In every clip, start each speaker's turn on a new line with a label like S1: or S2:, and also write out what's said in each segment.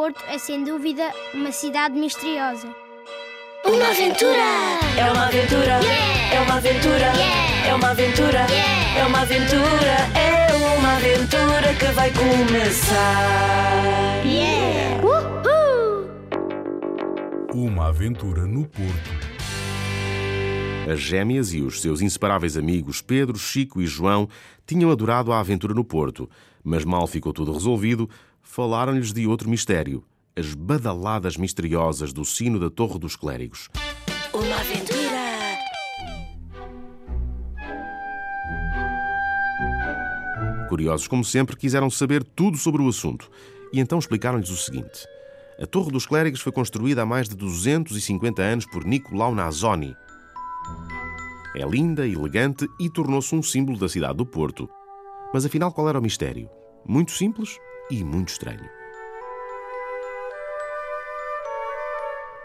S1: Porto é sem dúvida uma cidade misteriosa.
S2: Uma aventura! É uma aventura! É uma aventura! É uma aventura! É uma aventura! É uma aventura que vai começar!
S1: Yeah!
S3: Uma aventura no Porto.
S4: As gêmeas e os seus inseparáveis amigos Pedro, Chico e João tinham adorado a aventura no Porto, mas mal ficou tudo resolvido, falaram-lhes de outro mistério: as badaladas misteriosas do sino da Torre dos Clérigos.
S2: Uma aventura!
S4: Curiosos como sempre, quiseram saber tudo sobre o assunto e então explicaram-lhes o seguinte: a Torre dos Clérigos foi construída há mais de 250 anos por Nicolau Nazoni. É linda, elegante e tornou-se um símbolo da cidade do Porto. Mas afinal, qual era o mistério? Muito simples e muito estranho.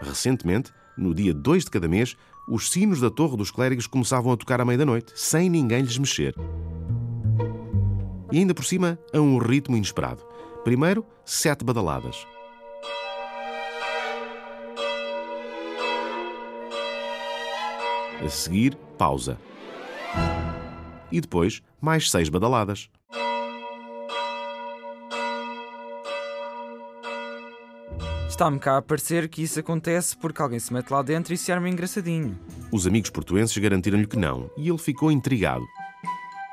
S4: Recentemente, no dia 2 de cada mês, os sinos da Torre dos Clérigos começavam a tocar à meia-noite, sem ninguém lhes mexer. E ainda por cima, a um ritmo inesperado. Primeiro, sete badaladas. A seguir, pausa. E depois, mais seis badaladas.
S5: Está-me cá a parecer que isso acontece porque alguém se mete lá dentro e se arma engraçadinho.
S4: Os amigos portuenses garantiram-lhe que não, e ele ficou intrigado.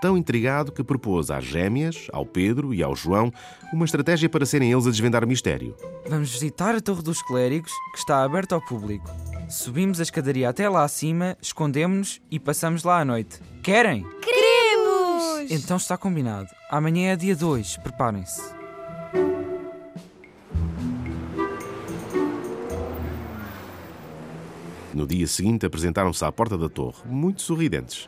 S4: Tão intrigado que propôs às gêmeas, ao Pedro e ao João uma estratégia para serem eles a desvendar o mistério.
S5: Vamos visitar a Torre dos Clérigos, que está aberta ao público. Subimos a escadaria até lá acima, escondemos-nos e passamos lá à noite. Querem?
S1: Queremos!
S5: Então está combinado. Amanhã é dia 2, preparem-se.
S4: No dia seguinte, apresentaram-se à porta da torre, muito sorridentes.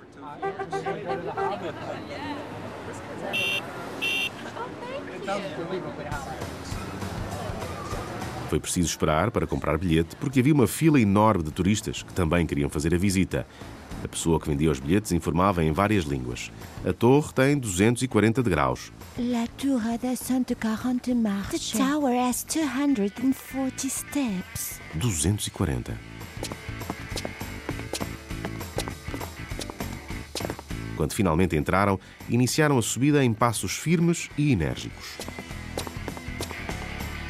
S4: Foi preciso esperar para comprar bilhete porque havia uma fila enorme de turistas que também queriam fazer a visita. A pessoa que vendia os bilhetes informava em várias línguas. A torre tem 240 degraus.
S6: La tour a 240 marches. The tower has 240 steps.
S4: 240. Quando finalmente entraram, iniciaram a subida em passos firmes e enérgicos.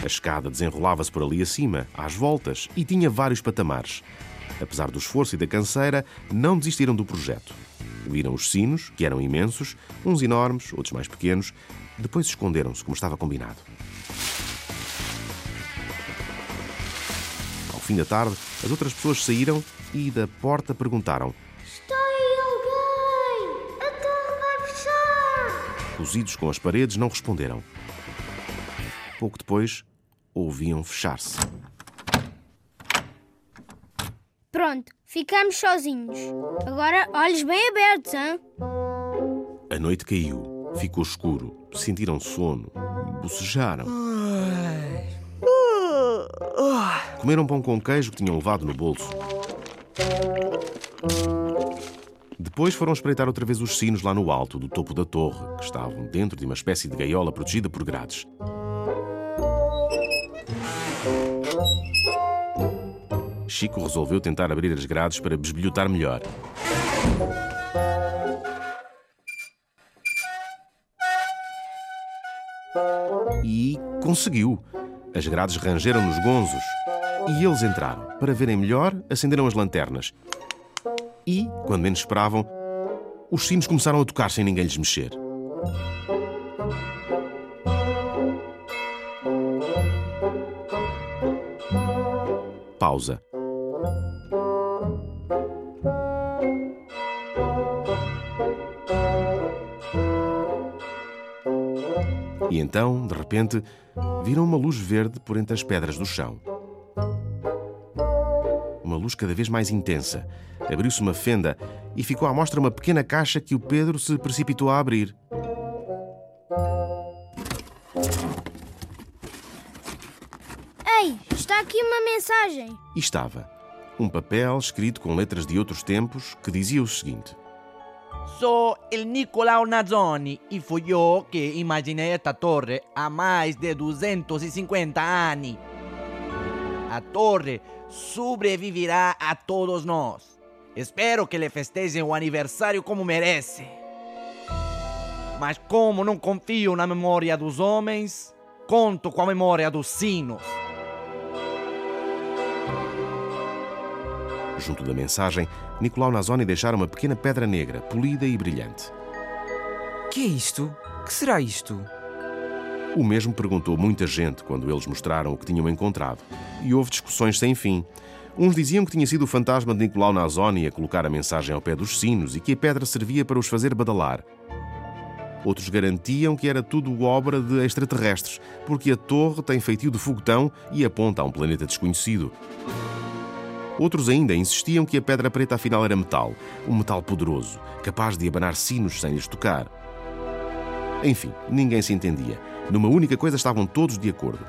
S4: A escada desenrolava-se por ali acima, às voltas, e tinha vários patamares. Apesar do esforço e da canseira, não desistiram do projeto. Viram os sinos, que eram imensos, uns enormes, outros mais pequenos. Depois esconderam-se, como estava combinado. Ao fim da tarde, as outras pessoas saíram e da porta perguntaram:
S1: Está
S4: Cozidos com as paredes, não responderam. Pouco depois, ouviam fechar-se.
S1: Pronto, ficamos sozinhos. Agora, olhos bem abertos, hã?
S4: A noite caiu, ficou escuro, sentiram sono, bocejaram. Comeram pão com queijo que tinham levado no bolso. Depois foram espreitar outra vez os sinos lá no alto, do topo da torre, que estavam dentro de uma espécie de gaiola protegida por grades. Chico resolveu tentar abrir as grades para besbilhotar melhor. E conseguiu. As grades rangeram nos gonzos. E eles entraram. Para verem melhor, acenderam as lanternas. E, quando menos esperavam, os sinos começaram a tocar sem ninguém lhes mexer. Pausa. E então, de repente, viram uma luz verde por entre as pedras do chão. uma luz cada vez mais intensa. Abriu-se uma fenda e ficou à mostra uma pequena caixa que o Pedro se precipitou a abrir.
S1: Ei, está aqui uma mensagem.
S4: E estava um papel escrito com letras de outros tempos que dizia o seguinte:
S7: Sou el Nicolau Nazzoni e fui eu que imaginei esta torre há mais de 250 anos. A torre sobreviverá a todos nós. Espero que lhe festejem o aniversário como merece. Mas como não confio na memória dos homens, conto com a memória dos sinos.
S4: Junto da mensagem, Nicolau Nazoni deixara uma pequena pedra negra, polida e brilhante.
S5: Que é isto? Que será isto?
S4: O mesmo perguntou muita gente quando eles mostraram o que tinham encontrado. E houve discussões sem fim. Uns diziam que tinha sido o fantasma de Nicolau Nazoni a colocar a mensagem ao pé dos sinos e que a pedra servia para os fazer badalar. Outros garantiam que era tudo obra de extraterrestres, porque a torre tem feitio de foguetão e aponta a um planeta desconhecido. Outros ainda insistiam que a pedra preta afinal era metal, um metal poderoso, capaz de abanar sinos sem lhes tocar. Enfim, ninguém se entendia. Numa única coisa estavam todos de acordo.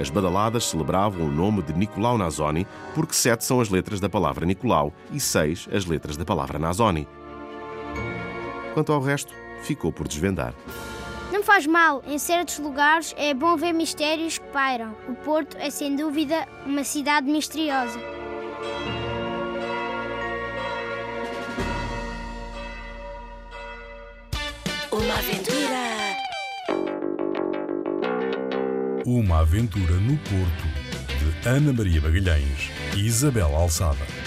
S4: As badaladas celebravam o nome de Nicolau Nazoni porque sete são as letras da palavra Nicolau e seis as letras da palavra Nazoni. Quanto ao resto, ficou por desvendar.
S1: Não faz mal, em certos lugares é bom ver mistérios que pairam. O Porto é sem dúvida uma cidade misteriosa.
S2: Uma aventura.
S3: Uma aventura no Porto, de Ana Maria Magalhães e Isabel Alçada.